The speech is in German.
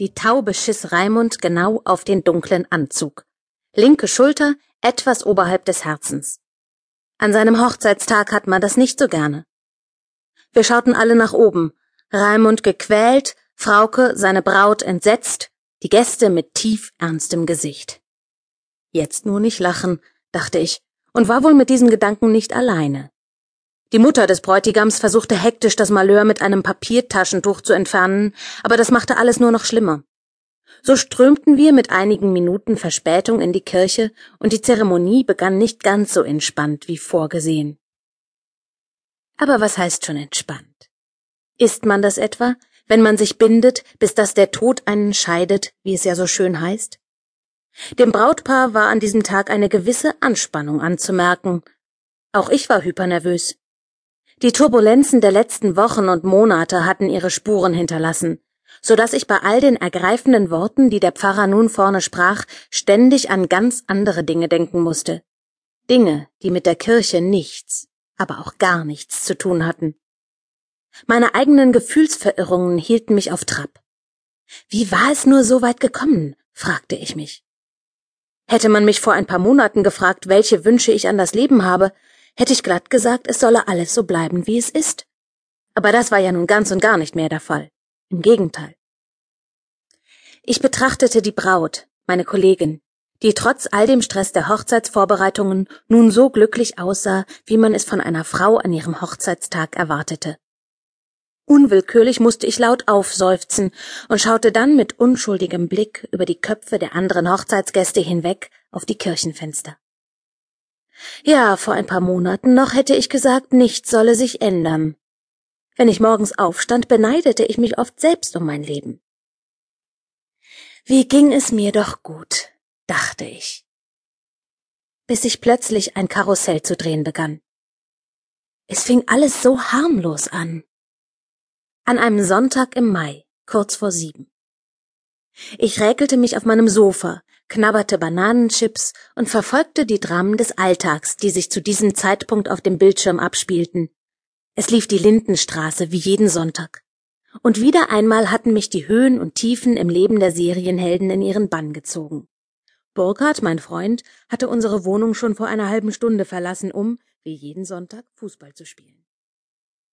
Die Taube schiss Raimund genau auf den dunklen Anzug. Linke Schulter, etwas oberhalb des Herzens. An seinem Hochzeitstag hat man das nicht so gerne. Wir schauten alle nach oben. Raimund gequält, Frauke, seine Braut, entsetzt, die Gäste mit tief ernstem Gesicht. Jetzt nur nicht lachen, dachte ich, und war wohl mit diesem Gedanken nicht alleine. Die Mutter des Bräutigams versuchte hektisch das Malheur mit einem Papiertaschentuch zu entfernen, aber das machte alles nur noch schlimmer. So strömten wir mit einigen Minuten Verspätung in die Kirche, und die Zeremonie begann nicht ganz so entspannt wie vorgesehen. Aber was heißt schon entspannt? Ist man das etwa, wenn man sich bindet, bis dass der Tod einen scheidet, wie es ja so schön heißt? Dem Brautpaar war an diesem Tag eine gewisse Anspannung anzumerken. Auch ich war hypernervös. Die Turbulenzen der letzten Wochen und Monate hatten ihre Spuren hinterlassen, so dass ich bei all den ergreifenden Worten, die der Pfarrer nun vorne sprach, ständig an ganz andere Dinge denken musste. Dinge, die mit der Kirche nichts, aber auch gar nichts zu tun hatten. Meine eigenen Gefühlsverirrungen hielten mich auf Trab. Wie war es nur so weit gekommen? fragte ich mich. Hätte man mich vor ein paar Monaten gefragt, welche Wünsche ich an das Leben habe, hätte ich glatt gesagt, es solle alles so bleiben, wie es ist. Aber das war ja nun ganz und gar nicht mehr der Fall. Im Gegenteil. Ich betrachtete die Braut, meine Kollegin, die trotz all dem Stress der Hochzeitsvorbereitungen nun so glücklich aussah, wie man es von einer Frau an ihrem Hochzeitstag erwartete. Unwillkürlich musste ich laut aufseufzen und schaute dann mit unschuldigem Blick über die Köpfe der anderen Hochzeitsgäste hinweg auf die Kirchenfenster. Ja, vor ein paar Monaten noch hätte ich gesagt, nichts solle sich ändern. Wenn ich morgens aufstand, beneidete ich mich oft selbst um mein Leben. Wie ging es mir doch gut, dachte ich. Bis sich plötzlich ein Karussell zu drehen begann. Es fing alles so harmlos an an einem Sonntag im Mai, kurz vor sieben. Ich räkelte mich auf meinem Sofa, knabberte Bananenchips und verfolgte die Dramen des Alltags, die sich zu diesem Zeitpunkt auf dem Bildschirm abspielten. Es lief die Lindenstraße wie jeden Sonntag. Und wieder einmal hatten mich die Höhen und Tiefen im Leben der Serienhelden in ihren Bann gezogen. Burkhard, mein Freund, hatte unsere Wohnung schon vor einer halben Stunde verlassen, um, wie jeden Sonntag, Fußball zu spielen.